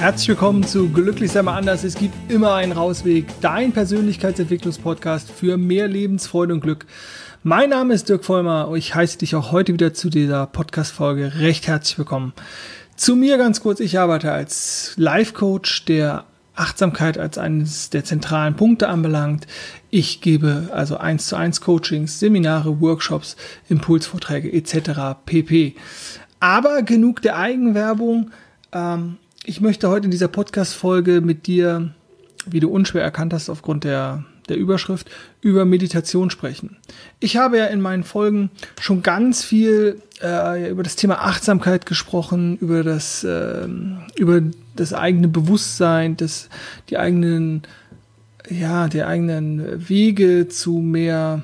Herzlich willkommen zu Glücklich sei mal anders. Es gibt immer einen Rausweg. Dein Persönlichkeitsentwicklungspodcast für mehr Lebensfreude und Glück. Mein Name ist Dirk Vollmer und ich heiße dich auch heute wieder zu dieser Podcast-Folge recht herzlich willkommen. Zu mir ganz kurz. Ich arbeite als Life-Coach, der Achtsamkeit als eines der zentralen Punkte anbelangt. Ich gebe also eins zu eins Coachings, Seminare, Workshops, Impulsvorträge etc. pp. Aber genug der Eigenwerbung. Ähm, ich möchte heute in dieser Podcast-Folge mit dir, wie du unschwer erkannt hast aufgrund der, der Überschrift, über Meditation sprechen. Ich habe ja in meinen Folgen schon ganz viel äh, über das Thema Achtsamkeit gesprochen, über das, äh, über das eigene Bewusstsein, das, die eigenen, ja, die eigenen Wege zu mehr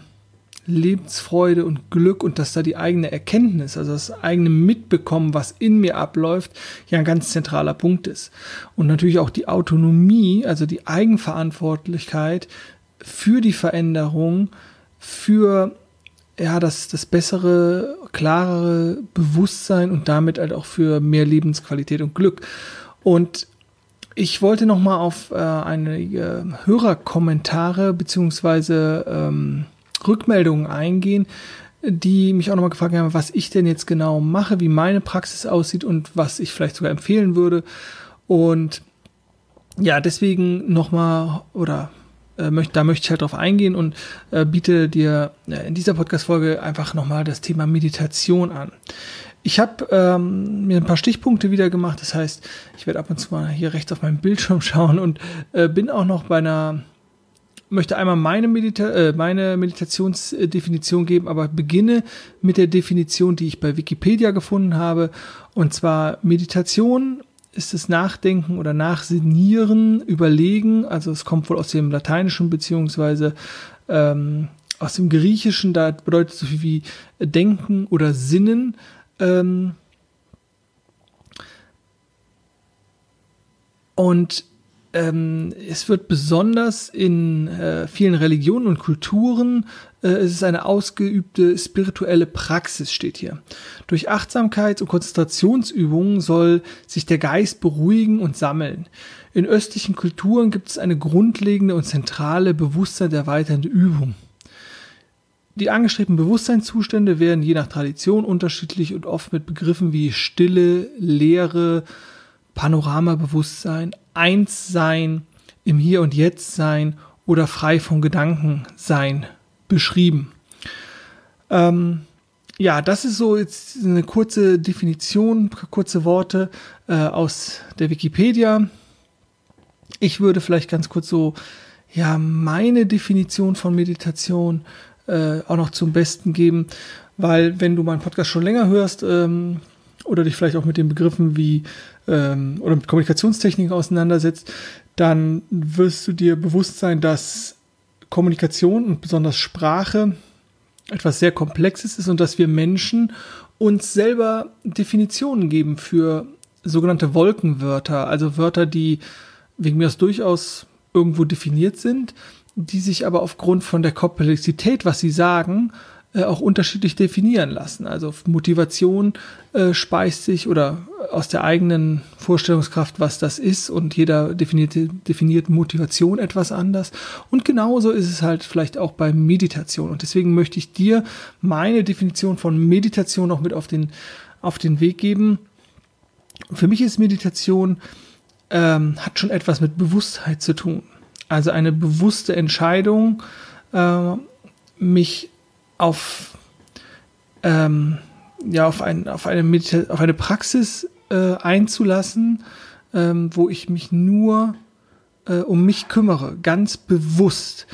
Lebensfreude und Glück und dass da die eigene Erkenntnis, also das eigene Mitbekommen, was in mir abläuft, ja ein ganz zentraler Punkt ist. Und natürlich auch die Autonomie, also die Eigenverantwortlichkeit für die Veränderung, für ja, das, das bessere, klarere Bewusstsein und damit halt auch für mehr Lebensqualität und Glück. Und ich wollte noch mal auf äh, einige Hörerkommentare beziehungsweise ähm, Rückmeldungen eingehen, die mich auch nochmal gefragt haben, was ich denn jetzt genau mache, wie meine Praxis aussieht und was ich vielleicht sogar empfehlen würde. Und ja, deswegen nochmal oder äh, möchte, da möchte ich halt drauf eingehen und äh, biete dir äh, in dieser Podcast-Folge einfach nochmal das Thema Meditation an. Ich habe ähm, mir ein paar Stichpunkte wieder gemacht, das heißt, ich werde ab und zu mal hier rechts auf meinem Bildschirm schauen und äh, bin auch noch bei einer möchte einmal meine, Medita äh, meine Meditationsdefinition geben, aber beginne mit der Definition, die ich bei Wikipedia gefunden habe. Und zwar Meditation ist das Nachdenken oder Nachsinieren, Überlegen. Also es kommt wohl aus dem Lateinischen beziehungsweise ähm, aus dem Griechischen. Da bedeutet so viel wie Denken oder Sinnen. Ähm, und ähm, es wird besonders in äh, vielen Religionen und Kulturen, äh, es ist eine ausgeübte spirituelle Praxis, steht hier. Durch Achtsamkeits- und Konzentrationsübungen soll sich der Geist beruhigen und sammeln. In östlichen Kulturen gibt es eine grundlegende und zentrale Bewusstsein der erweiternde Übung. Die angestrebten Bewusstseinszustände werden je nach Tradition unterschiedlich und oft mit Begriffen wie Stille, Leere, Panoramabewusstsein, Einssein, im Hier und Jetzt sein oder frei von Gedanken sein beschrieben. Ähm, ja, das ist so jetzt eine kurze Definition, kurze Worte äh, aus der Wikipedia. Ich würde vielleicht ganz kurz so, ja, meine Definition von Meditation äh, auch noch zum Besten geben, weil wenn du meinen Podcast schon länger hörst ähm, oder dich vielleicht auch mit den Begriffen wie ähm, oder mit Kommunikationstechniken auseinandersetzt, dann wirst du dir bewusst sein, dass Kommunikation und besonders Sprache etwas sehr Komplexes ist und dass wir Menschen uns selber Definitionen geben für sogenannte Wolkenwörter, also Wörter, die wegen mir aus durchaus irgendwo definiert sind, die sich aber aufgrund von der Komplexität, was sie sagen, äh, auch unterschiedlich definieren lassen. Also Motivation äh, speist sich oder aus der eigenen Vorstellungskraft, was das ist und jeder definiert, definiert Motivation etwas anders. Und genauso ist es halt vielleicht auch bei Meditation. Und deswegen möchte ich dir meine Definition von Meditation noch mit auf den, auf den Weg geben. Für mich ist Meditation ähm, hat schon etwas mit Bewusstheit zu tun. Also eine bewusste Entscheidung, äh, mich auf, ähm, ja, auf, ein, auf, eine, auf eine Praxis äh, einzulassen, ähm, wo ich mich nur äh, um mich kümmere, ganz bewusst.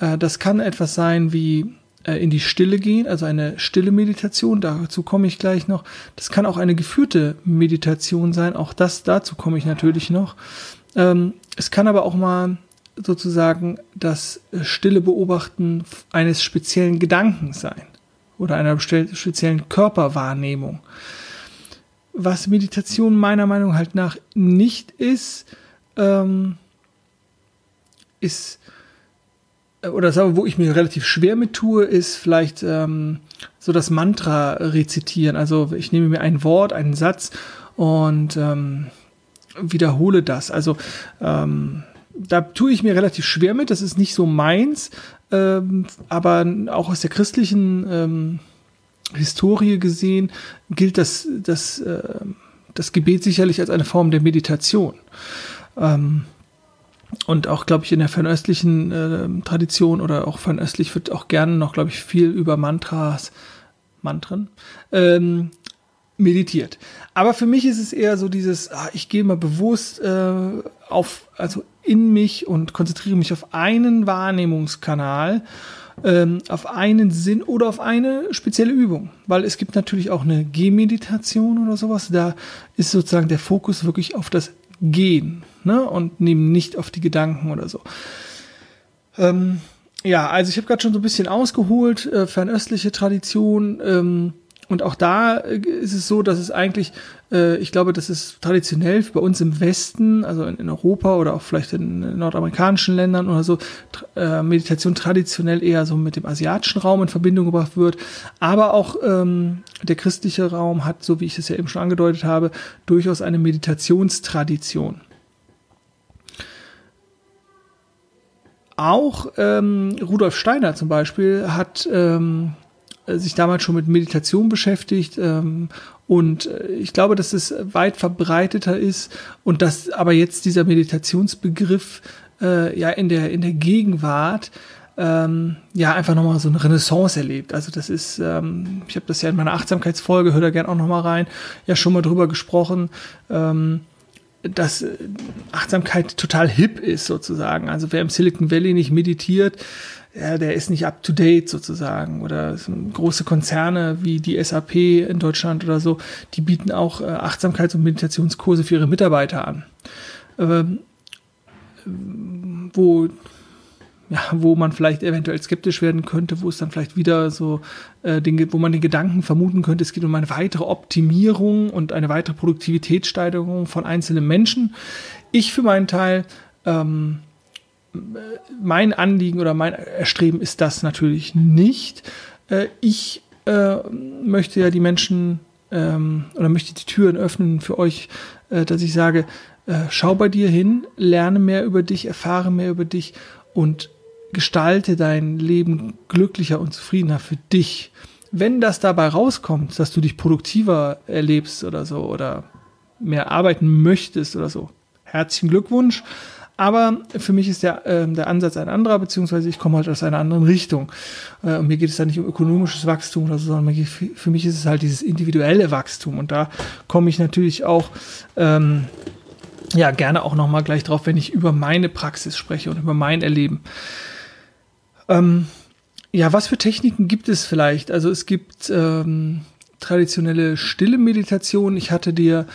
Äh, das kann etwas sein wie äh, in die Stille gehen, also eine stille Meditation, dazu komme ich gleich noch. Das kann auch eine geführte Meditation sein, auch das, dazu komme ich natürlich noch. Ähm, es kann aber auch mal sozusagen das stille Beobachten eines speziellen Gedankens sein oder einer speziellen Körperwahrnehmung. Was Meditation meiner Meinung halt nach nicht ist, ähm, ist äh, oder sagen, wo ich mir relativ schwer mit tue, ist vielleicht ähm, so das Mantra rezitieren. Also ich nehme mir ein Wort, einen Satz und ähm, wiederhole das. Also ähm, da tue ich mir relativ schwer mit, das ist nicht so meins, ähm, aber auch aus der christlichen ähm, Historie gesehen gilt das, das, äh, das Gebet sicherlich als eine Form der Meditation. Ähm, und auch, glaube ich, in der fernöstlichen äh, Tradition oder auch fernöstlich wird auch gerne noch, glaube ich, viel über Mantras, Mantren, ähm, meditiert. Aber für mich ist es eher so dieses, ah, ich gehe mal bewusst äh, auf, also in mich und konzentriere mich auf einen Wahrnehmungskanal, ähm, auf einen Sinn oder auf eine spezielle Übung. Weil es gibt natürlich auch eine Gehmeditation oder sowas. Da ist sozusagen der Fokus wirklich auf das Gehen ne? und nehmen nicht auf die Gedanken oder so. Ähm, ja, also ich habe gerade schon so ein bisschen ausgeholt, äh, fernöstliche Tradition. Ähm, und auch da äh, ist es so, dass es eigentlich, äh, ich glaube, das ist traditionell bei uns im Westen, also in, in Europa oder auch vielleicht in nordamerikanischen Ländern oder so, äh, Meditation traditionell eher so mit dem asiatischen Raum in Verbindung gebracht wird. Aber auch ähm, der christliche Raum hat, so wie ich es ja eben schon angedeutet habe, durchaus eine Meditationstradition. Auch ähm, Rudolf Steiner zum Beispiel hat ähm, äh, sich damals schon mit Meditation beschäftigt ähm, und äh, ich glaube, dass es weit verbreiteter ist und dass aber jetzt dieser Meditationsbegriff äh, ja in der in der Gegenwart ähm, ja einfach nochmal so eine Renaissance erlebt. Also das ist, ähm, ich habe das ja in meiner Achtsamkeitsfolge, hör da gerne auch nochmal rein, ja schon mal drüber gesprochen. Ähm, dass Achtsamkeit total hip ist sozusagen. Also wer im Silicon Valley nicht meditiert, ja, der ist nicht up to date sozusagen. Oder große Konzerne wie die SAP in Deutschland oder so, die bieten auch äh, Achtsamkeits- und Meditationskurse für ihre Mitarbeiter an. Ähm, wo ja, wo man vielleicht eventuell skeptisch werden könnte, wo es dann vielleicht wieder so, äh, den, wo man den Gedanken vermuten könnte, es geht um eine weitere Optimierung und eine weitere Produktivitätssteigerung von einzelnen Menschen. Ich für meinen Teil ähm, mein Anliegen oder mein Erstreben ist das natürlich nicht. Äh, ich äh, möchte ja die Menschen ähm, oder möchte die Türen öffnen für euch, äh, dass ich sage, schau bei dir hin, lerne mehr über dich, erfahre mehr über dich und gestalte dein Leben glücklicher und zufriedener für dich. Wenn das dabei rauskommt, dass du dich produktiver erlebst oder so oder mehr arbeiten möchtest oder so, herzlichen Glückwunsch. Aber für mich ist der, äh, der Ansatz ein anderer, beziehungsweise ich komme halt aus einer anderen Richtung. Äh, und mir geht es da nicht um ökonomisches Wachstum oder so, sondern geht, für mich ist es halt dieses individuelle Wachstum. Und da komme ich natürlich auch ähm, ja gerne auch nochmal gleich drauf, wenn ich über meine Praxis spreche und über mein Erleben. Ähm, ja, was für Techniken gibt es vielleicht? Also es gibt ähm, traditionelle stille Meditation. Ich hatte dir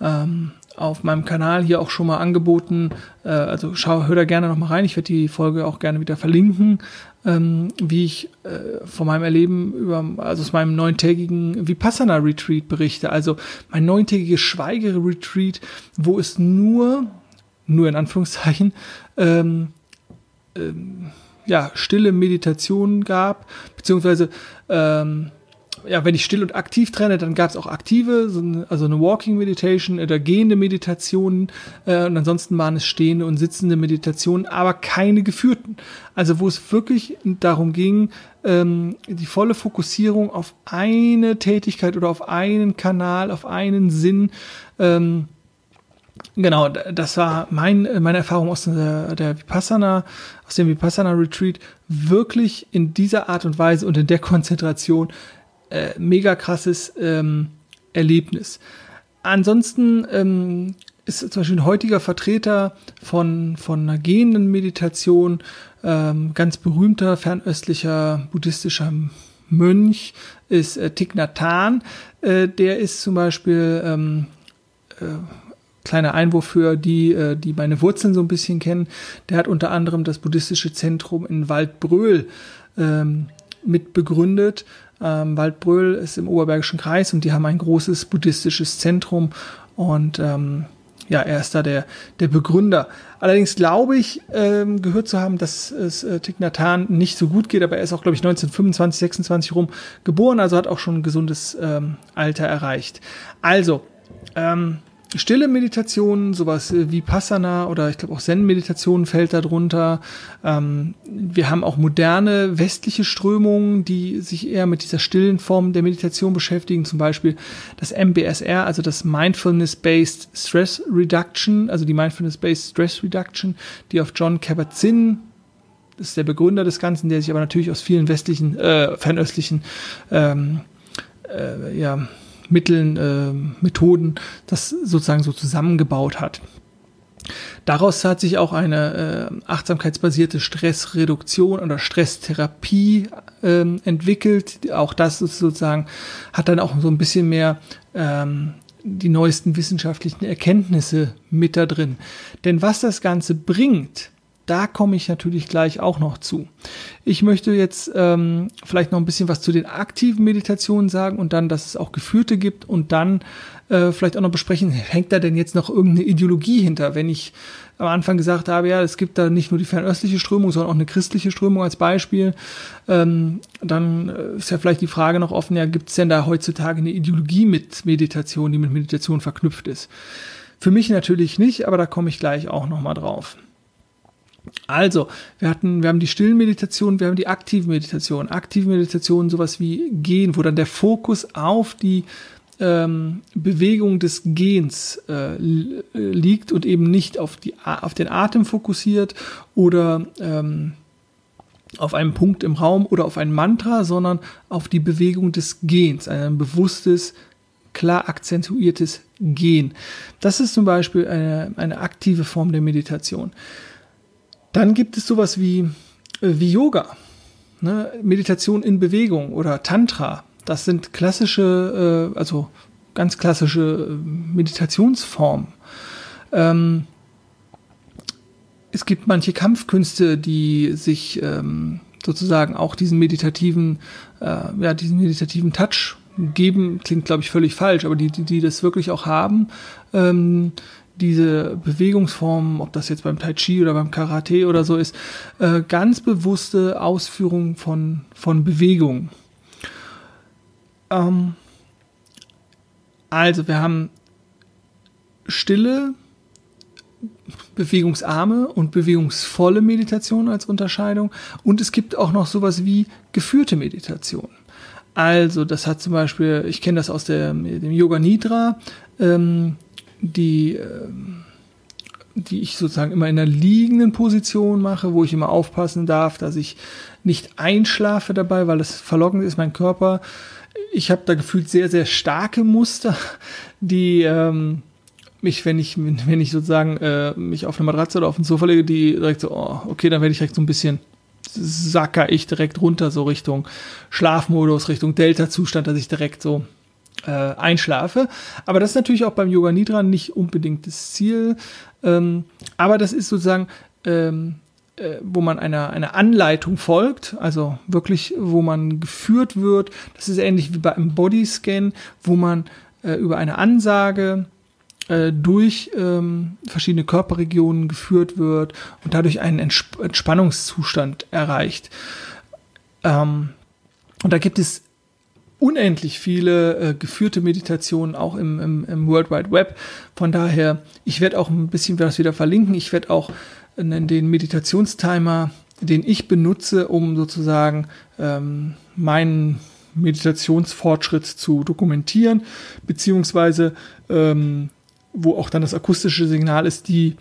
ähm, auf meinem Kanal hier auch schon mal angeboten. Äh, also schau, hör da gerne noch mal rein. Ich werde die Folge auch gerne wieder verlinken, ähm, wie ich äh, von meinem Erleben über, also aus meinem neuntägigen Vipassana Retreat berichte. Also mein neuntägiges Schweige-Retreat, wo es nur, nur in Anführungszeichen, ähm, ähm, ja, stille Meditationen gab, beziehungsweise ähm, ja, wenn ich still und aktiv trenne, dann gab es auch aktive, so eine, also eine Walking Meditation oder gehende Meditationen äh, und ansonsten waren es stehende und sitzende Meditationen, aber keine geführten. Also wo es wirklich darum ging, ähm, die volle Fokussierung auf eine Tätigkeit oder auf einen Kanal, auf einen Sinn. Ähm, genau, das war mein, meine Erfahrung aus der, der Vipassana, aus dem Vipassana Retreat, wirklich in dieser Art und Weise und in der Konzentration äh, mega krasses ähm, Erlebnis. Ansonsten ähm, ist zum Beispiel ein heutiger Vertreter von, von einer gehenden Meditation, ähm, ganz berühmter fernöstlicher buddhistischer Mönch, ist äh, Thich Nhat Hanh. Äh, der ist zum Beispiel ähm, äh, kleiner Einwurf für die, äh, die meine Wurzeln so ein bisschen kennen. Der hat unter anderem das buddhistische Zentrum in Waldbröl ähm, mit begründet ähm, Waldbröl ist im Oberbergischen Kreis und die haben ein großes buddhistisches Zentrum und ähm, ja, er ist da der, der Begründer. Allerdings glaube ich, ähm, gehört zu haben, dass es äh, Thich Nhat Hanh nicht so gut geht, aber er ist auch, glaube ich, 1925, 26 rum geboren, also hat auch schon ein gesundes ähm, Alter erreicht. Also, ähm, stille Meditationen, sowas wie Passana oder ich glaube auch Zen-Meditationen fällt darunter. Ähm, wir haben auch moderne westliche Strömungen, die sich eher mit dieser stillen Form der Meditation beschäftigen, zum Beispiel das MBSR, also das Mindfulness-Based Stress Reduction, also die Mindfulness-Based Stress Reduction, die auf John Kabat-Zinn ist der Begründer des Ganzen, der sich aber natürlich aus vielen westlichen, äh, fernöstlichen ähm, äh, ja, Mitteln, äh, Methoden das sozusagen so zusammengebaut hat. Daraus hat sich auch eine äh, achtsamkeitsbasierte Stressreduktion oder Stresstherapie äh, entwickelt. Auch das sozusagen hat dann auch so ein bisschen mehr ähm, die neuesten wissenschaftlichen Erkenntnisse mit da drin. Denn was das Ganze bringt, da komme ich natürlich gleich auch noch zu. Ich möchte jetzt ähm, vielleicht noch ein bisschen was zu den aktiven Meditationen sagen und dann, dass es auch geführte gibt und dann äh, vielleicht auch noch besprechen, hängt da denn jetzt noch irgendeine Ideologie hinter? Wenn ich am Anfang gesagt habe, ja, es gibt da nicht nur die fernöstliche Strömung, sondern auch eine christliche Strömung als Beispiel, ähm, dann äh, ist ja vielleicht die Frage noch offen, ja, gibt es denn da heutzutage eine Ideologie mit Meditation, die mit Meditation verknüpft ist? Für mich natürlich nicht, aber da komme ich gleich auch nochmal drauf. Also, wir hatten, wir haben die stillen Meditationen, wir haben die aktiven Meditationen. Aktive Meditationen, sowas wie Gehen, wo dann der Fokus auf die ähm, Bewegung des Gehens äh, liegt und eben nicht auf, die, auf den Atem fokussiert oder ähm, auf einen Punkt im Raum oder auf ein Mantra, sondern auf die Bewegung des Gehens, ein bewusstes, klar akzentuiertes Gehen. Das ist zum Beispiel eine, eine aktive Form der Meditation. Dann gibt es sowas wie, äh, wie Yoga, ne? Meditation in Bewegung oder Tantra. Das sind klassische, äh, also ganz klassische äh, Meditationsformen. Ähm, es gibt manche Kampfkünste, die sich ähm, sozusagen auch diesen meditativen, äh, ja, diesen meditativen Touch geben. Klingt, glaube ich, völlig falsch, aber die, die, die das wirklich auch haben. Ähm, diese Bewegungsformen, ob das jetzt beim Tai Chi oder beim Karate oder so ist, äh, ganz bewusste Ausführung von, von Bewegung. Ähm, also wir haben stille, bewegungsarme und bewegungsvolle Meditation als Unterscheidung und es gibt auch noch sowas wie geführte Meditation. Also das hat zum Beispiel, ich kenne das aus der, dem Yoga Nidra, ähm, die, ähm, die ich sozusagen immer in einer liegenden Position mache, wo ich immer aufpassen darf, dass ich nicht einschlafe dabei, weil das verlockend ist, mein Körper. Ich habe da gefühlt sehr, sehr starke Muster, die ähm, mich, wenn ich, wenn ich sozusagen äh, mich auf eine Matratze oder auf ein Sofa lege, die direkt so, oh, okay, dann werde ich direkt so ein bisschen sacker ich direkt runter, so Richtung Schlafmodus, Richtung Delta-Zustand, dass ich direkt so äh, einschlafe. Aber das ist natürlich auch beim Yoga Nidra nicht unbedingt das Ziel. Ähm, aber das ist sozusagen, ähm, äh, wo man einer, einer Anleitung folgt, also wirklich, wo man geführt wird. Das ist ähnlich wie bei einem Bodyscan, wo man äh, über eine Ansage äh, durch ähm, verschiedene Körperregionen geführt wird und dadurch einen Entsp Entspannungszustand erreicht. Ähm, und da gibt es unendlich viele äh, geführte Meditationen auch im, im, im World Wide Web. Von daher, ich werde auch ein bisschen was wieder verlinken. Ich werde auch äh, den Meditationstimer, den ich benutze, um sozusagen ähm, meinen Meditationsfortschritt zu dokumentieren, beziehungsweise ähm, wo auch dann das akustische Signal ist, die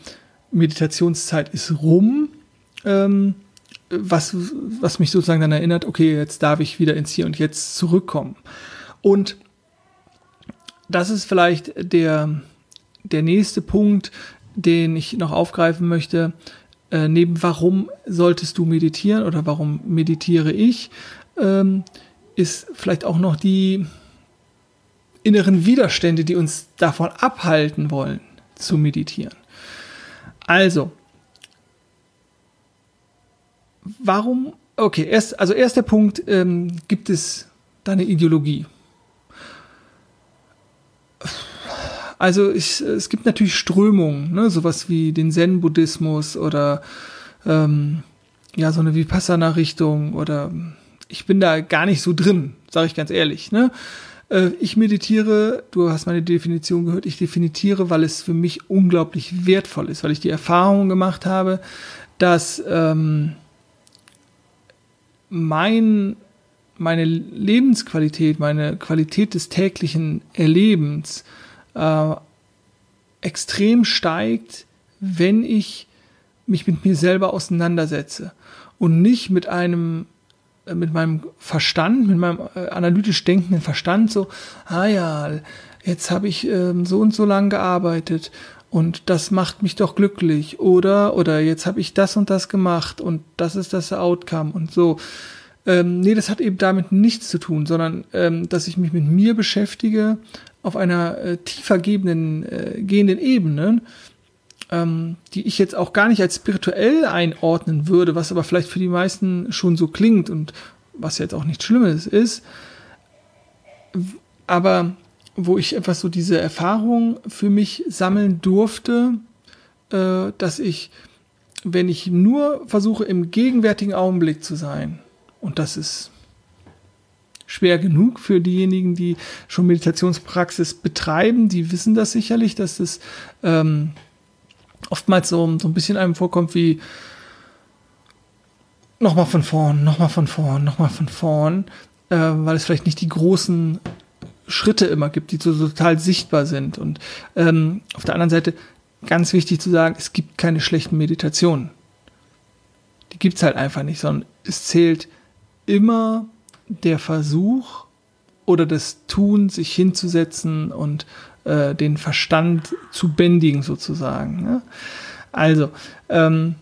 Meditationszeit ist rum. Ähm, was, was mich sozusagen dann erinnert, okay, jetzt darf ich wieder ins Hier und Jetzt zurückkommen. Und das ist vielleicht der, der nächste Punkt, den ich noch aufgreifen möchte. Äh, neben warum solltest du meditieren oder warum meditiere ich, ähm, ist vielleicht auch noch die inneren Widerstände, die uns davon abhalten wollen zu meditieren. Also, warum, okay, erst, also erster Punkt, ähm, gibt es da eine Ideologie? Also ich, es gibt natürlich Strömungen, ne, sowas wie den Zen-Buddhismus oder ähm, ja, so eine Vipassana-Richtung oder ich bin da gar nicht so drin, sage ich ganz ehrlich. Ne? Äh, ich meditiere, du hast meine Definition gehört, ich definiere, weil es für mich unglaublich wertvoll ist, weil ich die Erfahrung gemacht habe, dass ähm, mein, meine Lebensqualität, meine Qualität des täglichen Erlebens äh, extrem steigt, wenn ich mich mit mir selber auseinandersetze und nicht mit einem äh, mit meinem Verstand, mit meinem äh, analytisch denkenden Verstand so, ah ja, jetzt habe ich ähm, so und so lang gearbeitet und das macht mich doch glücklich oder oder jetzt habe ich das und das gemacht und das ist das Outcome und so. Ähm, nee, das hat eben damit nichts zu tun, sondern ähm, dass ich mich mit mir beschäftige auf einer äh, tiefer gebenden, äh, gehenden Ebene, ähm, die ich jetzt auch gar nicht als spirituell einordnen würde, was aber vielleicht für die meisten schon so klingt und was jetzt auch nichts Schlimmes ist. Aber wo ich etwas so diese Erfahrung für mich sammeln durfte, äh, dass ich, wenn ich nur versuche, im gegenwärtigen Augenblick zu sein, und das ist schwer genug für diejenigen, die schon Meditationspraxis betreiben, die wissen das sicherlich, dass es ähm, oftmals so, so ein bisschen einem vorkommt wie nochmal von vorn, nochmal von vorn, nochmal von vorn, äh, weil es vielleicht nicht die großen Schritte immer gibt, die so, total sichtbar sind. Und ähm, auf der anderen Seite ganz wichtig zu sagen, es gibt keine schlechten Meditationen. Die gibt es halt einfach nicht, sondern es zählt immer der Versuch oder das Tun, sich hinzusetzen und äh, den Verstand zu bändigen sozusagen. Ne? Also, ähm,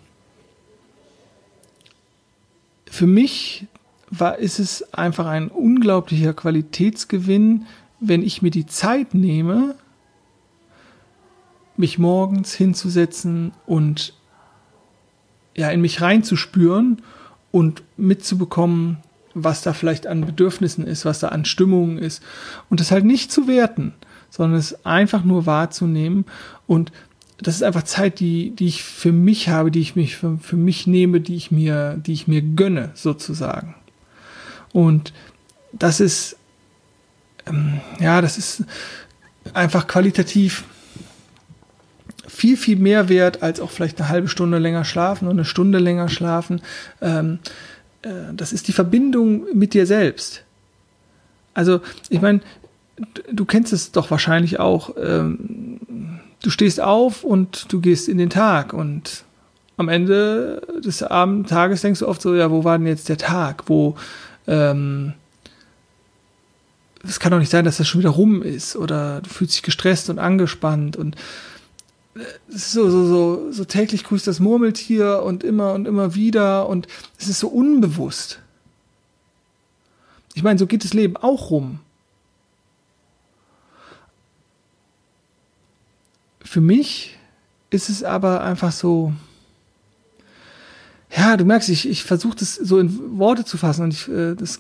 für mich war, ist es einfach ein unglaublicher Qualitätsgewinn, wenn ich mir die Zeit nehme, mich morgens hinzusetzen und ja, in mich reinzuspüren und mitzubekommen, was da vielleicht an Bedürfnissen ist, was da an Stimmungen ist und das halt nicht zu werten, sondern es einfach nur wahrzunehmen und das ist einfach Zeit, die, die ich für mich habe, die ich mich für, für mich nehme, die ich mir, die ich mir gönne, sozusagen. Und das ist, ähm, ja, das ist einfach qualitativ viel, viel mehr wert, als auch vielleicht eine halbe Stunde länger schlafen und eine Stunde länger schlafen. Ähm, äh, das ist die Verbindung mit dir selbst. Also, ich meine, du kennst es doch wahrscheinlich auch. Ähm, du stehst auf und du gehst in den Tag und am Ende des Abend Tages denkst du oft so, ja, wo war denn jetzt der Tag? Wo, ähm, es kann doch nicht sein, dass das schon wieder rum ist oder du fühlst dich gestresst und angespannt und äh, so, so, so, so täglich grüßt das Murmeltier und immer und immer wieder und es ist so unbewusst. Ich meine, so geht das Leben auch rum. Für mich ist es aber einfach so, ja, du merkst, ich, ich versuche das so in Worte zu fassen und ich, äh, das,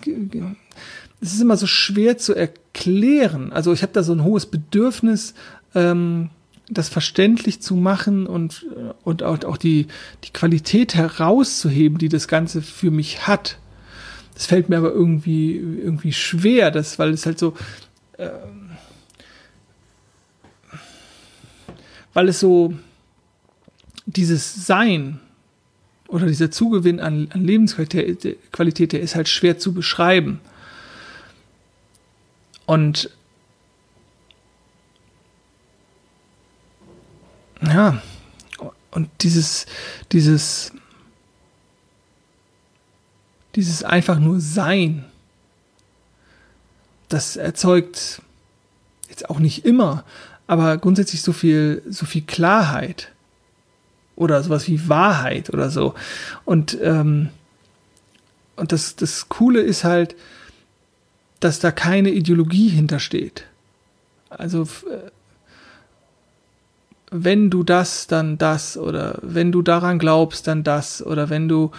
das ist immer so schwer zu erklären. Also ich habe da so ein hohes Bedürfnis, ähm, das verständlich zu machen und, und auch, auch die, die Qualität herauszuheben, die das Ganze für mich hat. Das fällt mir aber irgendwie, irgendwie schwer, das, weil es halt so, äh, weil es so dieses Sein oder dieser Zugewinn an, an Lebensqualität, der ist halt schwer zu beschreiben. Und ja, und dieses, dieses, dieses einfach nur Sein, das erzeugt jetzt auch nicht immer, aber grundsätzlich so viel, so viel Klarheit oder sowas wie Wahrheit oder so. Und, ähm, und das, das Coole ist halt, dass da keine Ideologie hintersteht. Also, äh, wenn du das, dann das, oder wenn du daran glaubst, dann das, oder wenn du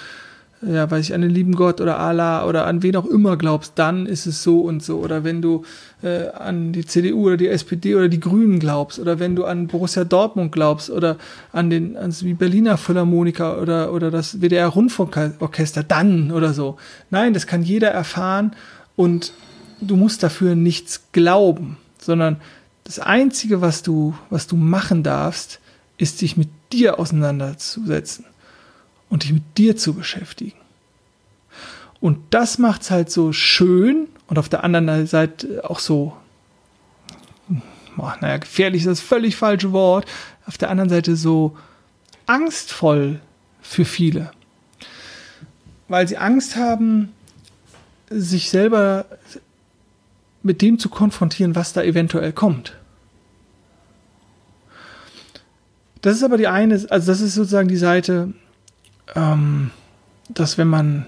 ja, weiß ich, an den lieben Gott oder Allah oder an wen auch immer glaubst, dann ist es so und so. Oder wenn du äh, an die CDU oder die SPD oder die Grünen glaubst, oder wenn du an Borussia Dortmund glaubst oder an den an die Berliner Philharmoniker oder, oder das WDR Rundfunkorchester, dann oder so. Nein, das kann jeder erfahren und du musst dafür nichts glauben, sondern das Einzige, was du, was du machen darfst, ist dich mit dir auseinanderzusetzen und dich mit dir zu beschäftigen. Und das macht es halt so schön und auf der anderen Seite auch so, oh, naja, gefährlich ist das völlig falsche Wort, auf der anderen Seite so angstvoll für viele. Weil sie Angst haben, sich selber mit dem zu konfrontieren, was da eventuell kommt. Das ist aber die eine, also das ist sozusagen die Seite, ähm, dass wenn man,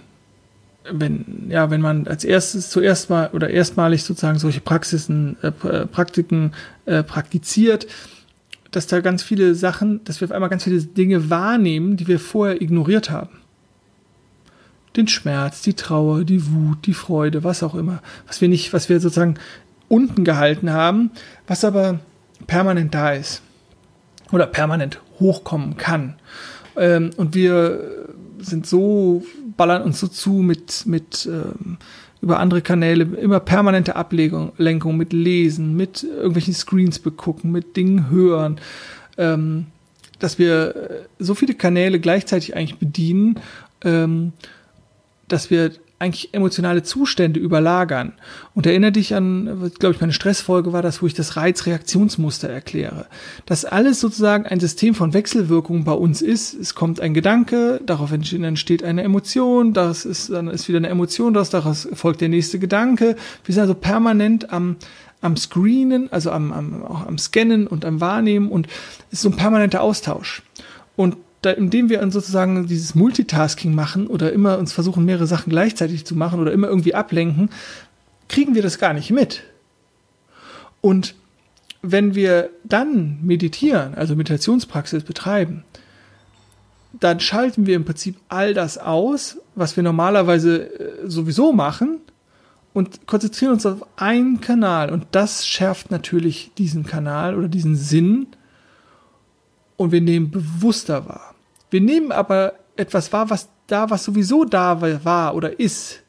wenn, ja, wenn man als erstes zuerst mal oder erstmalig sozusagen solche Praxisen, äh, äh, Praktiken äh, praktiziert, dass da ganz viele Sachen, dass wir auf einmal ganz viele Dinge wahrnehmen, die wir vorher ignoriert haben. Den Schmerz, die Trauer, die Wut, die Freude, was auch immer, was wir nicht, was wir sozusagen unten gehalten haben, was aber permanent da ist oder permanent hochkommen kann. Ähm, und wir sind so, ballern uns so zu mit, mit ähm, über andere Kanäle, immer permanente Ablenkung mit Lesen, mit irgendwelchen Screens begucken, mit Dingen hören, ähm, dass wir äh, so viele Kanäle gleichzeitig eigentlich bedienen, ähm, dass wir eigentlich emotionale Zustände überlagern. Und erinnere dich an, glaube ich, meine Stressfolge war das, wo ich das Reizreaktionsmuster erkläre. Dass alles sozusagen ein System von Wechselwirkungen bei uns ist. Es kommt ein Gedanke, darauf entsteht eine Emotion, das ist, dann ist wieder eine Emotion, daraus, daraus folgt der nächste Gedanke. Wir sind also permanent am, am Screenen, also am, am, auch am Scannen und am Wahrnehmen und es ist so ein permanenter Austausch. Und da, indem wir sozusagen dieses Multitasking machen oder immer uns versuchen, mehrere Sachen gleichzeitig zu machen oder immer irgendwie ablenken, kriegen wir das gar nicht mit. Und wenn wir dann meditieren, also Meditationspraxis betreiben, dann schalten wir im Prinzip all das aus, was wir normalerweise äh, sowieso machen und konzentrieren uns auf einen Kanal. Und das schärft natürlich diesen Kanal oder diesen Sinn und wir nehmen bewusster wahr. Wir nehmen aber etwas wahr, was da, was sowieso da war oder ist.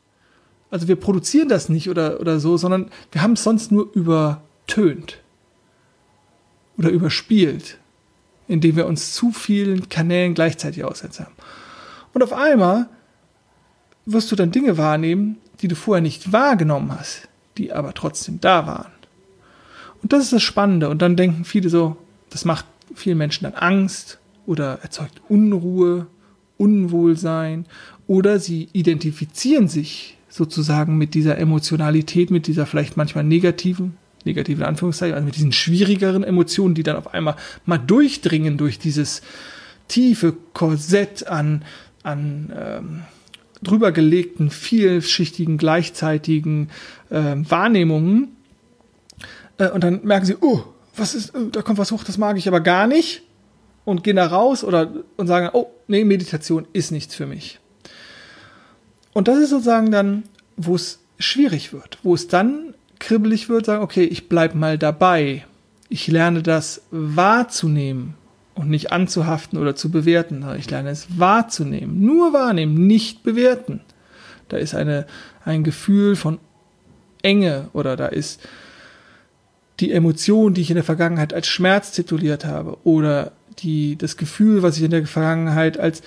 Also wir produzieren das nicht oder, oder so, sondern wir haben es sonst nur übertönt oder überspielt, indem wir uns zu vielen Kanälen gleichzeitig aussetzen. Und auf einmal wirst du dann Dinge wahrnehmen, die du vorher nicht wahrgenommen hast, die aber trotzdem da waren. Und das ist das Spannende. Und dann denken viele so, das macht vielen Menschen dann Angst oder erzeugt Unruhe, Unwohlsein oder sie identifizieren sich sozusagen mit dieser Emotionalität, mit dieser vielleicht manchmal negativen, negativen Anführungszeichen, also mit diesen schwierigeren Emotionen, die dann auf einmal mal durchdringen durch dieses tiefe Korsett an, an ähm, drüber vielschichtigen, gleichzeitigen äh, Wahrnehmungen. Äh, und dann merken sie, oh, was ist, äh, da kommt was hoch, das mag ich aber gar nicht. Und gehen da raus oder und sagen, oh, nee, Meditation ist nichts für mich. Und das ist sozusagen dann, wo es schwierig wird, wo es dann kribbelig wird, sagen, okay, ich bleib mal dabei. Ich lerne das wahrzunehmen und nicht anzuhaften oder zu bewerten. Ich lerne es wahrzunehmen, nur wahrnehmen, nicht bewerten. Da ist eine, ein Gefühl von Enge oder da ist die Emotion, die ich in der Vergangenheit als Schmerz tituliert habe oder die, das Gefühl, was ich in der Vergangenheit als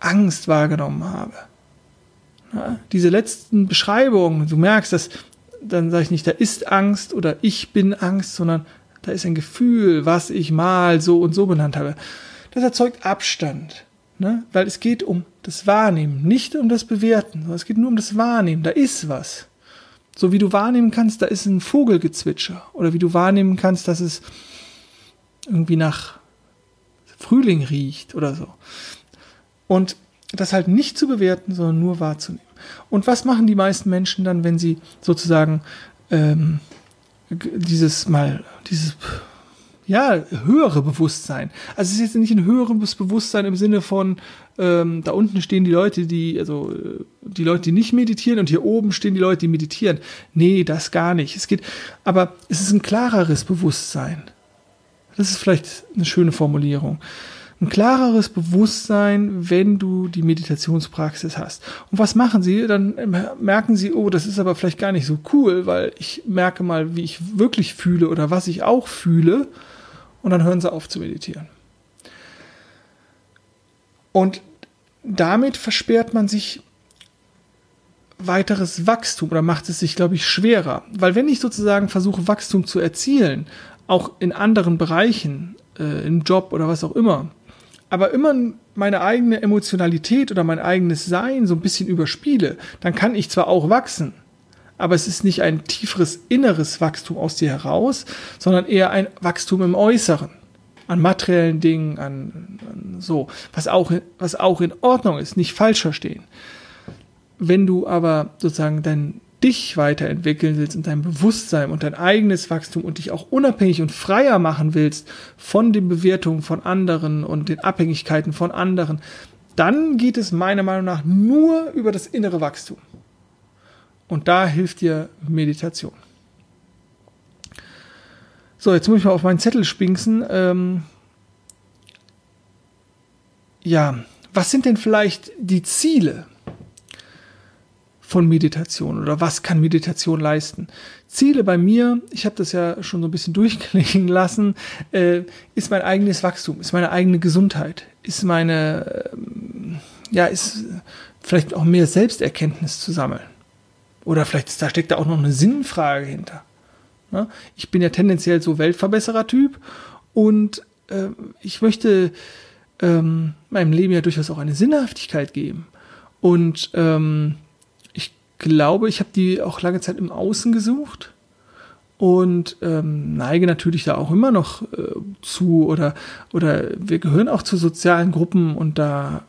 Angst wahrgenommen habe. Ja, diese letzten Beschreibungen, du merkst, dass dann sage ich nicht, da ist Angst oder ich bin Angst, sondern da ist ein Gefühl, was ich mal so und so benannt habe. Das erzeugt Abstand, ne? weil es geht um das Wahrnehmen, nicht um das Bewerten, sondern es geht nur um das Wahrnehmen. Da ist was. So wie du wahrnehmen kannst, da ist ein Vogelgezwitscher. Oder wie du wahrnehmen kannst, dass es irgendwie nach Frühling riecht oder so. Und das halt nicht zu bewerten, sondern nur wahrzunehmen. Und was machen die meisten Menschen dann, wenn sie sozusagen ähm, dieses mal, dieses ja, höhere Bewusstsein. Also es ist jetzt nicht ein höheres Bewusstsein im Sinne von, ähm, da unten stehen die Leute, die, also die Leute, die nicht meditieren und hier oben stehen die Leute, die meditieren. Nee, das gar nicht. Es geht, aber es ist ein klareres Bewusstsein. Das ist vielleicht eine schöne Formulierung. ein klareres Bewusstsein, wenn du die Meditationspraxis hast. Und was machen sie? Dann merken sie, oh, das ist aber vielleicht gar nicht so cool, weil ich merke mal, wie ich wirklich fühle oder was ich auch fühle. Und dann hören sie auf zu meditieren. Und damit versperrt man sich weiteres Wachstum oder macht es sich, glaube ich, schwerer. Weil wenn ich sozusagen versuche, Wachstum zu erzielen, auch in anderen Bereichen, äh, im Job oder was auch immer, aber immer meine eigene Emotionalität oder mein eigenes Sein so ein bisschen überspiele, dann kann ich zwar auch wachsen, aber es ist nicht ein tieferes inneres Wachstum aus dir heraus, sondern eher ein Wachstum im Äußeren. An materiellen Dingen, an, an so, was auch, was auch in Ordnung ist, nicht falsch verstehen. Wenn du aber sozusagen dein, dich weiterentwickeln willst und dein Bewusstsein und dein eigenes Wachstum und dich auch unabhängig und freier machen willst von den Bewertungen von anderen und den Abhängigkeiten von anderen, dann geht es meiner Meinung nach nur über das innere Wachstum. Und da hilft dir Meditation. So, jetzt muss ich mal auf meinen Zettel spinksen. Ähm ja, was sind denn vielleicht die Ziele von Meditation oder was kann Meditation leisten? Ziele bei mir, ich habe das ja schon so ein bisschen durchklingen lassen, äh, ist mein eigenes Wachstum, ist meine eigene Gesundheit, ist meine, äh, ja, ist vielleicht auch mehr Selbsterkenntnis zu sammeln. Oder vielleicht da steckt da auch noch eine Sinnfrage hinter. Ne? Ich bin ja tendenziell so Weltverbesserer-Typ und äh, ich möchte ähm, meinem Leben ja durchaus auch eine Sinnhaftigkeit geben. Und ähm, glaube, ich habe die auch lange Zeit im Außen gesucht und ähm, neige natürlich da auch immer noch äh, zu oder oder wir gehören auch zu sozialen Gruppen und da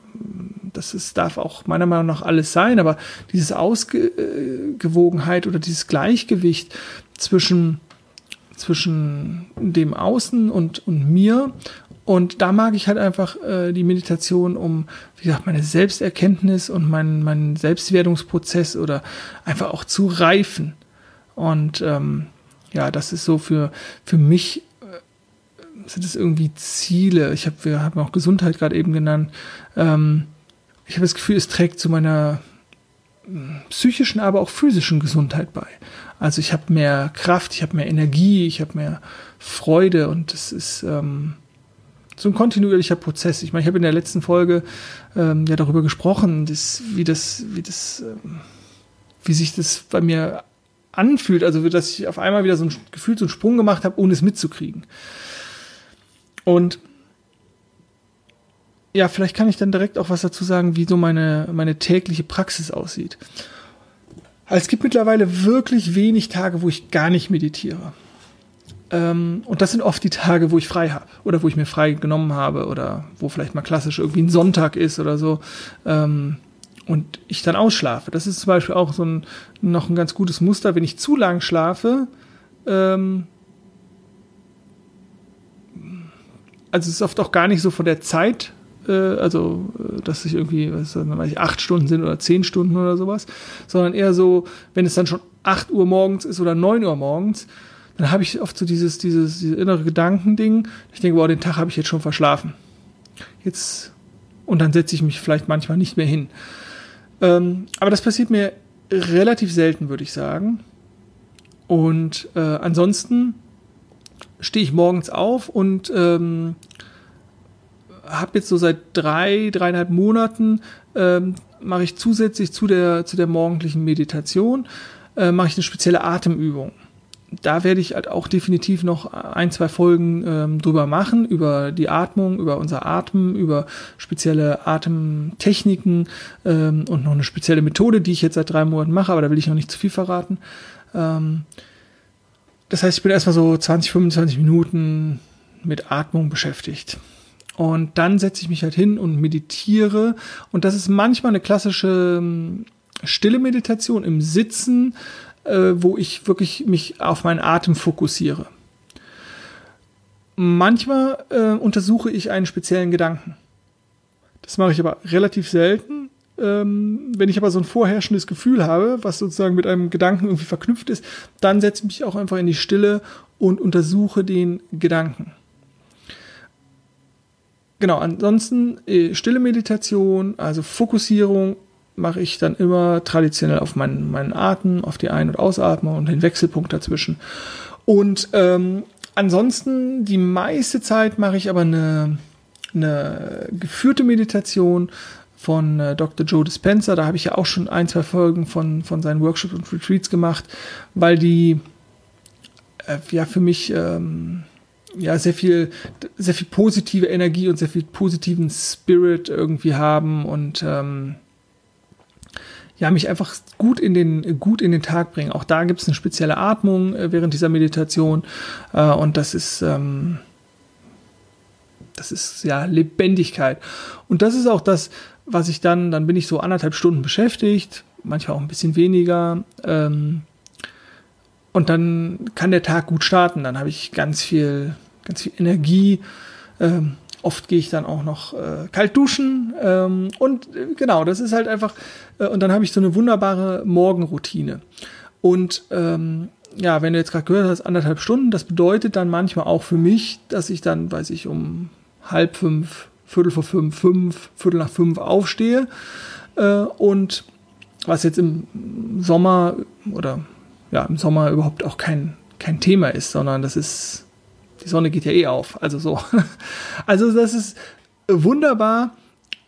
das ist, darf auch meiner Meinung nach alles sein, aber dieses Ausgewogenheit oder dieses Gleichgewicht zwischen zwischen dem Außen und, und mir und da mag ich halt einfach äh, die Meditation, um, wie gesagt, meine Selbsterkenntnis und meinen mein Selbstwertungsprozess oder einfach auch zu reifen. Und ähm, ja, das ist so für, für mich, äh, sind es irgendwie Ziele. Ich habe, wir haben auch Gesundheit gerade eben genannt. Ähm, ich habe das Gefühl, es trägt zu meiner hm, psychischen, aber auch physischen Gesundheit bei. Also ich habe mehr Kraft, ich habe mehr Energie, ich habe mehr Freude und es ist ähm, so ein kontinuierlicher Prozess. Ich meine, ich habe in der letzten Folge ähm, ja darüber gesprochen, dass, wie das, wie das, ähm, wie sich das bei mir anfühlt. Also, dass ich auf einmal wieder so ein Gefühl, so einen Sprung gemacht habe, ohne es mitzukriegen. Und ja, vielleicht kann ich dann direkt auch was dazu sagen, wie so meine, meine tägliche Praxis aussieht. Also es gibt mittlerweile wirklich wenig Tage, wo ich gar nicht meditiere. Ähm, und das sind oft die Tage, wo ich frei habe oder wo ich mir frei genommen habe oder wo vielleicht mal klassisch irgendwie ein Sonntag ist oder so. Ähm, und ich dann ausschlafe. Das ist zum Beispiel auch so ein, noch ein ganz gutes Muster. Wenn ich zu lang schlafe, ähm, also es ist oft auch gar nicht so von der Zeit, äh, also äh, dass ich irgendwie, was weiß ich, acht Stunden sind oder zehn Stunden oder sowas, sondern eher so, wenn es dann schon acht Uhr morgens ist oder neun Uhr morgens, dann habe ich oft so dieses, dieses, dieses innere Gedankending. Ich denke, boah, den Tag habe ich jetzt schon verschlafen. Jetzt, und dann setze ich mich vielleicht manchmal nicht mehr hin. Ähm, aber das passiert mir relativ selten, würde ich sagen. Und äh, ansonsten stehe ich morgens auf und ähm, habe jetzt so seit drei, dreieinhalb Monaten ähm, mache ich zusätzlich zu der, zu der morgendlichen Meditation, äh, mache ich eine spezielle Atemübung da werde ich halt auch definitiv noch ein, zwei Folgen ähm, drüber machen, über die Atmung, über unser Atmen, über spezielle Atemtechniken ähm, und noch eine spezielle Methode, die ich jetzt seit drei Monaten mache, aber da will ich noch nicht zu viel verraten. Ähm, das heißt, ich bin erstmal so 20, 25 Minuten mit Atmung beschäftigt. Und dann setze ich mich halt hin und meditiere. Und das ist manchmal eine klassische ähm, stille Meditation im Sitzen äh, wo ich wirklich mich auf meinen Atem fokussiere. Manchmal äh, untersuche ich einen speziellen Gedanken. Das mache ich aber relativ selten. Ähm, wenn ich aber so ein vorherrschendes Gefühl habe, was sozusagen mit einem Gedanken irgendwie verknüpft ist, dann setze ich mich auch einfach in die Stille und untersuche den Gedanken. genau, ansonsten äh, stille Meditation, also Fokussierung mache ich dann immer traditionell auf meinen, meinen Atem, auf die Ein- und Ausatmung und den Wechselpunkt dazwischen. Und ähm, ansonsten die meiste Zeit mache ich aber eine, eine geführte Meditation von äh, Dr. Joe Dispenza. Da habe ich ja auch schon ein, zwei Folgen von, von seinen Workshops und Retreats gemacht, weil die äh, ja für mich ähm, ja sehr viel, sehr viel positive Energie und sehr viel positiven Spirit irgendwie haben und ähm, ja, mich einfach gut in den, gut in den Tag bringen. Auch da gibt es eine spezielle Atmung äh, während dieser Meditation. Äh, und das ist, ähm, das ist ja Lebendigkeit. Und das ist auch das, was ich dann, dann bin ich so anderthalb Stunden beschäftigt, manchmal auch ein bisschen weniger. Ähm, und dann kann der Tag gut starten. Dann habe ich ganz viel, ganz viel Energie. Ähm, oft gehe ich dann auch noch äh, kalt duschen. Ähm, und äh, genau, das ist halt einfach. Äh, und dann habe ich so eine wunderbare Morgenroutine. Und ähm, ja, wenn du jetzt gerade gehört hast, anderthalb Stunden, das bedeutet dann manchmal auch für mich, dass ich dann, weiß ich, um halb fünf, Viertel vor fünf, fünf, Viertel nach fünf aufstehe. Äh, und was jetzt im Sommer oder ja, im Sommer überhaupt auch kein, kein Thema ist, sondern das ist, die Sonne geht ja eh auf. Also so. Also das ist wunderbar,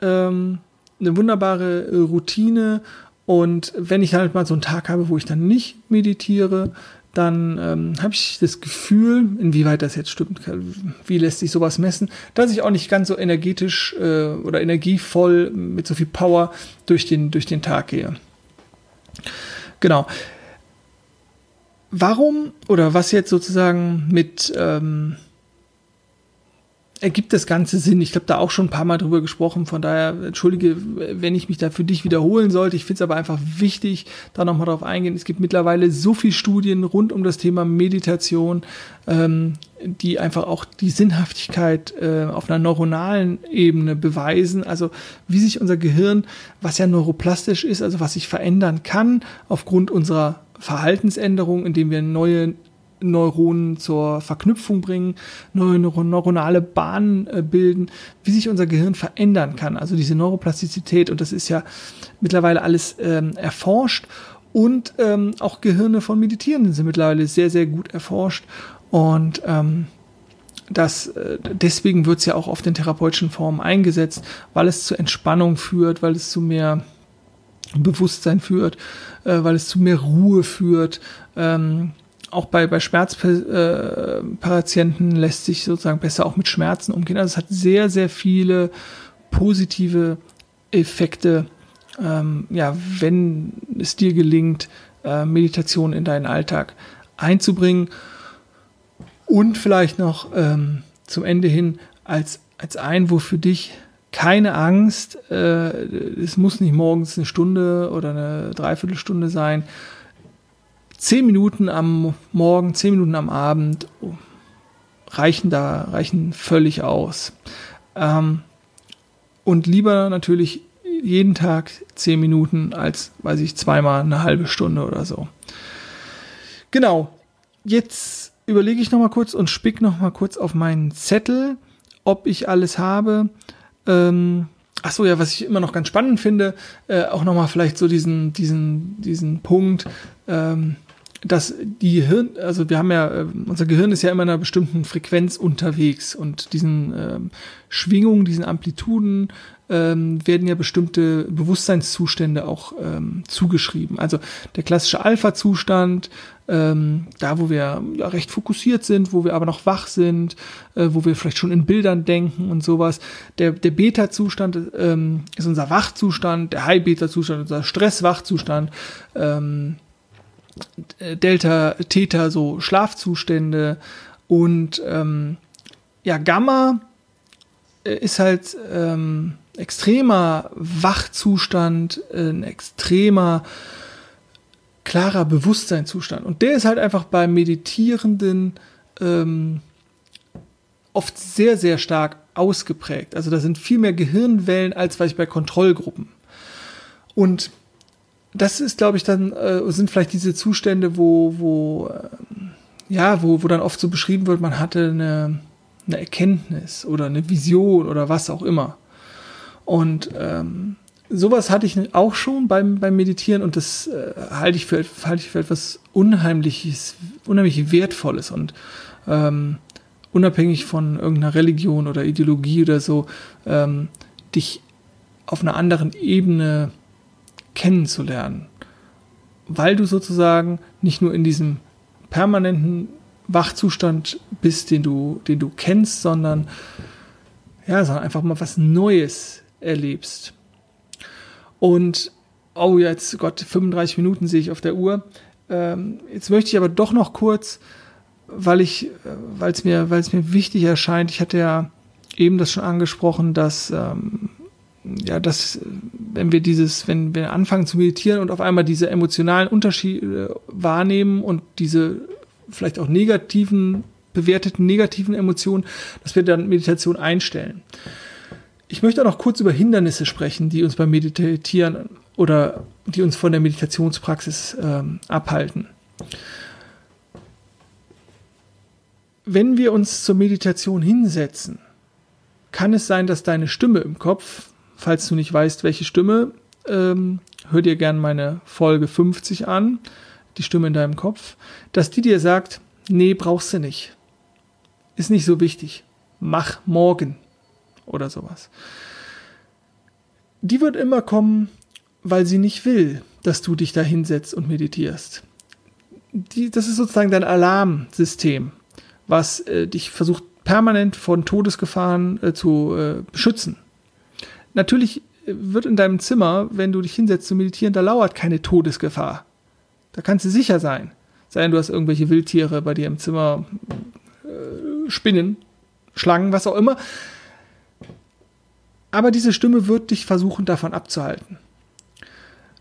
ähm, eine wunderbare Routine. Und wenn ich halt mal so einen Tag habe, wo ich dann nicht meditiere, dann ähm, habe ich das Gefühl, inwieweit das jetzt stimmt, wie lässt sich sowas messen, dass ich auch nicht ganz so energetisch äh, oder energievoll mit so viel Power durch den, durch den Tag gehe. Genau. Warum oder was jetzt sozusagen mit ähm, ergibt das Ganze Sinn. Ich habe da auch schon ein paar Mal drüber gesprochen, von daher entschuldige, wenn ich mich da für dich wiederholen sollte. Ich finde es aber einfach wichtig, da nochmal drauf eingehen. Es gibt mittlerweile so viele Studien rund um das Thema Meditation, ähm, die einfach auch die Sinnhaftigkeit äh, auf einer neuronalen Ebene beweisen. Also wie sich unser Gehirn, was ja neuroplastisch ist, also was sich verändern kann aufgrund unserer Verhaltensänderung, indem wir neue Neuronen zur Verknüpfung bringen, neue neuronale Bahnen äh, bilden, wie sich unser Gehirn verändern kann. Also diese Neuroplastizität und das ist ja mittlerweile alles ähm, erforscht und ähm, auch Gehirne von Meditierenden sind mittlerweile sehr, sehr gut erforscht und ähm, das, äh, deswegen wird es ja auch auf den therapeutischen Formen eingesetzt, weil es zur Entspannung führt, weil es zu mehr Bewusstsein führt, äh, weil es zu mehr Ruhe führt. Ähm, auch bei, bei Schmerzpatienten äh, lässt sich sozusagen besser auch mit Schmerzen umgehen. Also es hat sehr, sehr viele positive Effekte, ähm, ja, wenn es dir gelingt, äh, Meditation in deinen Alltag einzubringen. Und vielleicht noch ähm, zum Ende hin als, als Einwurf für dich, keine Angst, äh, es muss nicht morgens eine Stunde oder eine Dreiviertelstunde sein zehn Minuten am Morgen, zehn Minuten am Abend reichen da, reichen völlig aus. Ähm, und lieber natürlich jeden Tag zehn Minuten als, weiß ich, zweimal eine halbe Stunde oder so. Genau. Jetzt überlege ich noch mal kurz und spick noch mal kurz auf meinen Zettel, ob ich alles habe. Ähm, Ach so, ja, was ich immer noch ganz spannend finde, äh, auch noch mal vielleicht so diesen, diesen, diesen Punkt, ähm, dass die Hirn, also wir haben ja, äh, unser Gehirn ist ja immer in einer bestimmten Frequenz unterwegs und diesen ähm, Schwingungen, diesen Amplituden ähm, werden ja bestimmte Bewusstseinszustände auch ähm, zugeschrieben. Also der klassische Alpha-Zustand, ähm, da wo wir ja, recht fokussiert sind, wo wir aber noch wach sind, äh, wo wir vielleicht schon in Bildern denken und sowas. Der, der Beta-Zustand ähm, ist unser Wachzustand, der High-Beta-Zustand, unser Stress-Wachzustand. Ähm, Delta, Theta, so Schlafzustände und ähm, ja, Gamma äh, ist halt ähm, extremer Wachzustand, äh, ein extremer klarer Bewusstseinszustand. Und der ist halt einfach bei Meditierenden ähm, oft sehr, sehr stark ausgeprägt. Also da sind viel mehr Gehirnwellen als vielleicht bei Kontrollgruppen. Und das ist, glaube ich, dann, äh, sind vielleicht diese Zustände, wo, wo, äh, ja, wo, wo dann oft so beschrieben wird, man hatte eine, eine Erkenntnis oder eine Vision oder was auch immer. Und ähm, sowas hatte ich auch schon beim, beim Meditieren und das äh, halte ich, für, halte ich für etwas Unheimliches, unheimlich Wertvolles und ähm, unabhängig von irgendeiner Religion oder Ideologie oder so, ähm, dich auf einer anderen Ebene kennenzulernen. Weil du sozusagen nicht nur in diesem permanenten Wachzustand bist, den du, den du kennst, sondern ja, sondern einfach mal was Neues erlebst. Und oh, jetzt, Gott, 35 Minuten sehe ich auf der Uhr. Ähm, jetzt möchte ich aber doch noch kurz, weil ich, weil es mir, weil es mir wichtig erscheint. Ich hatte ja eben das schon angesprochen, dass ähm, ja, dass wenn wir dieses, wenn wir anfangen zu meditieren und auf einmal diese emotionalen Unterschiede wahrnehmen und diese vielleicht auch negativen, bewerteten negativen Emotionen, dass wir dann Meditation einstellen. Ich möchte auch noch kurz über Hindernisse sprechen, die uns beim Meditieren oder die uns von der Meditationspraxis ähm, abhalten. Wenn wir uns zur Meditation hinsetzen, kann es sein, dass deine Stimme im Kopf, falls du nicht weißt, welche Stimme, ähm, hör dir gerne meine Folge 50 an, die Stimme in deinem Kopf, dass die dir sagt, nee, brauchst du nicht. Ist nicht so wichtig. Mach morgen oder sowas. Die wird immer kommen, weil sie nicht will, dass du dich da hinsetzt und meditierst. Die, das ist sozusagen dein Alarmsystem, was äh, dich versucht permanent von Todesgefahren äh, zu äh, beschützen. Natürlich äh, wird in deinem Zimmer, wenn du dich hinsetzt zu meditieren, da lauert keine Todesgefahr. Da kannst du sicher sein. Sei denn, du hast irgendwelche Wildtiere bei dir im Zimmer, äh, Spinnen, Schlangen, was auch immer. Aber diese Stimme wird dich versuchen, davon abzuhalten.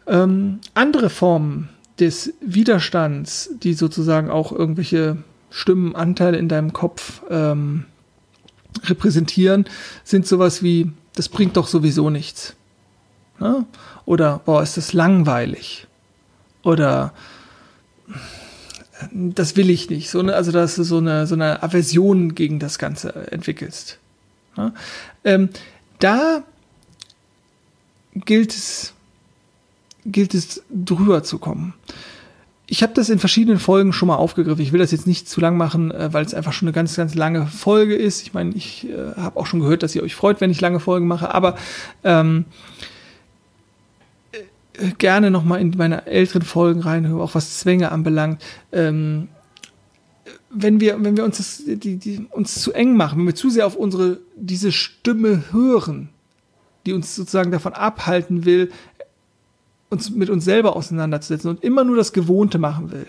Ähm, andere Formen des Widerstands, die sozusagen auch irgendwelche Stimmenanteile in deinem Kopf ähm, repräsentieren, sind sowas wie, das bringt doch sowieso nichts. Ja? Oder, boah, ist das langweilig oder das will ich nicht. So also, dass du so eine, so eine Aversion gegen das Ganze entwickelst. Ja? Ähm, da gilt es, gilt es drüber zu kommen. Ich habe das in verschiedenen Folgen schon mal aufgegriffen. Ich will das jetzt nicht zu lang machen, äh, weil es einfach schon eine ganz, ganz lange Folge ist. Ich meine, ich äh, habe auch schon gehört, dass ihr euch freut, wenn ich lange Folgen mache, aber ähm, gerne noch mal in meine älteren Folgen reinhören, auch was Zwänge anbelangt. Ähm, wenn wir, wenn wir uns das, die, die, uns zu eng machen, wenn wir zu sehr auf unsere, diese Stimme hören, die uns sozusagen davon abhalten will, uns mit uns selber auseinanderzusetzen und immer nur das Gewohnte machen will.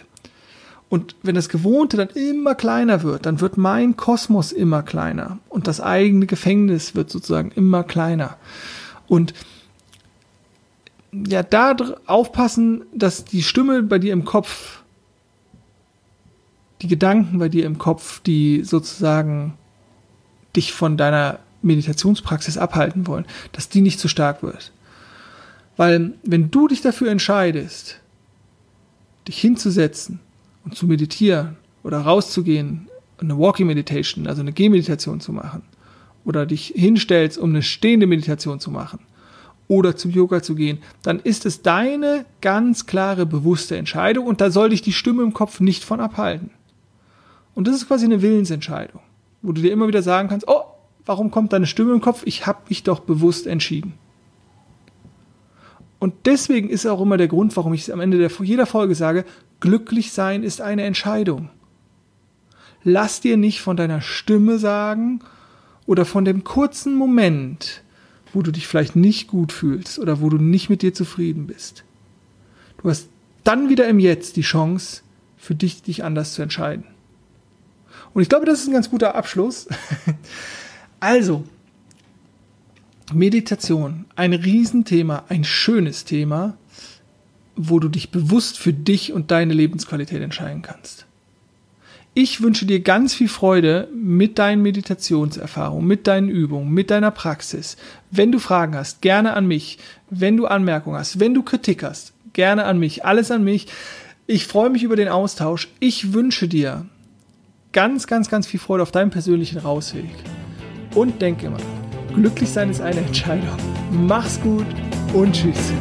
Und wenn das Gewohnte dann immer kleiner wird, dann wird mein Kosmos immer kleiner und das eigene Gefängnis wird sozusagen immer kleiner. Und ja, da aufpassen, dass die Stimme bei dir im Kopf, die Gedanken bei dir im Kopf, die sozusagen dich von deiner Meditationspraxis abhalten wollen, dass die nicht zu stark wird. Weil wenn du dich dafür entscheidest, dich hinzusetzen und zu meditieren oder rauszugehen, eine Walking Meditation, also eine Gehmeditation zu machen, oder dich hinstellst, um eine stehende Meditation zu machen, oder zum Yoga zu gehen, dann ist es deine ganz klare, bewusste Entscheidung und da soll dich die Stimme im Kopf nicht von abhalten. Und das ist quasi eine Willensentscheidung, wo du dir immer wieder sagen kannst, oh, warum kommt deine Stimme im Kopf? Ich habe mich doch bewusst entschieden. Und deswegen ist auch immer der Grund, warum ich am Ende der, jeder Folge sage, glücklich sein ist eine Entscheidung. Lass dir nicht von deiner Stimme sagen oder von dem kurzen Moment, wo du dich vielleicht nicht gut fühlst oder wo du nicht mit dir zufrieden bist. Du hast dann wieder im Jetzt die Chance, für dich dich anders zu entscheiden. Und ich glaube, das ist ein ganz guter Abschluss. also, Meditation, ein Riesenthema, ein schönes Thema, wo du dich bewusst für dich und deine Lebensqualität entscheiden kannst. Ich wünsche dir ganz viel Freude mit deinen Meditationserfahrungen, mit deinen Übungen, mit deiner Praxis. Wenn du Fragen hast, gerne an mich. Wenn du Anmerkungen hast, wenn du Kritik hast, gerne an mich. Alles an mich. Ich freue mich über den Austausch. Ich wünsche dir ganz, ganz, ganz viel Freude auf deinem persönlichen Rausweg. Und denk immer, glücklich sein ist eine Entscheidung. Mach's gut und tschüss.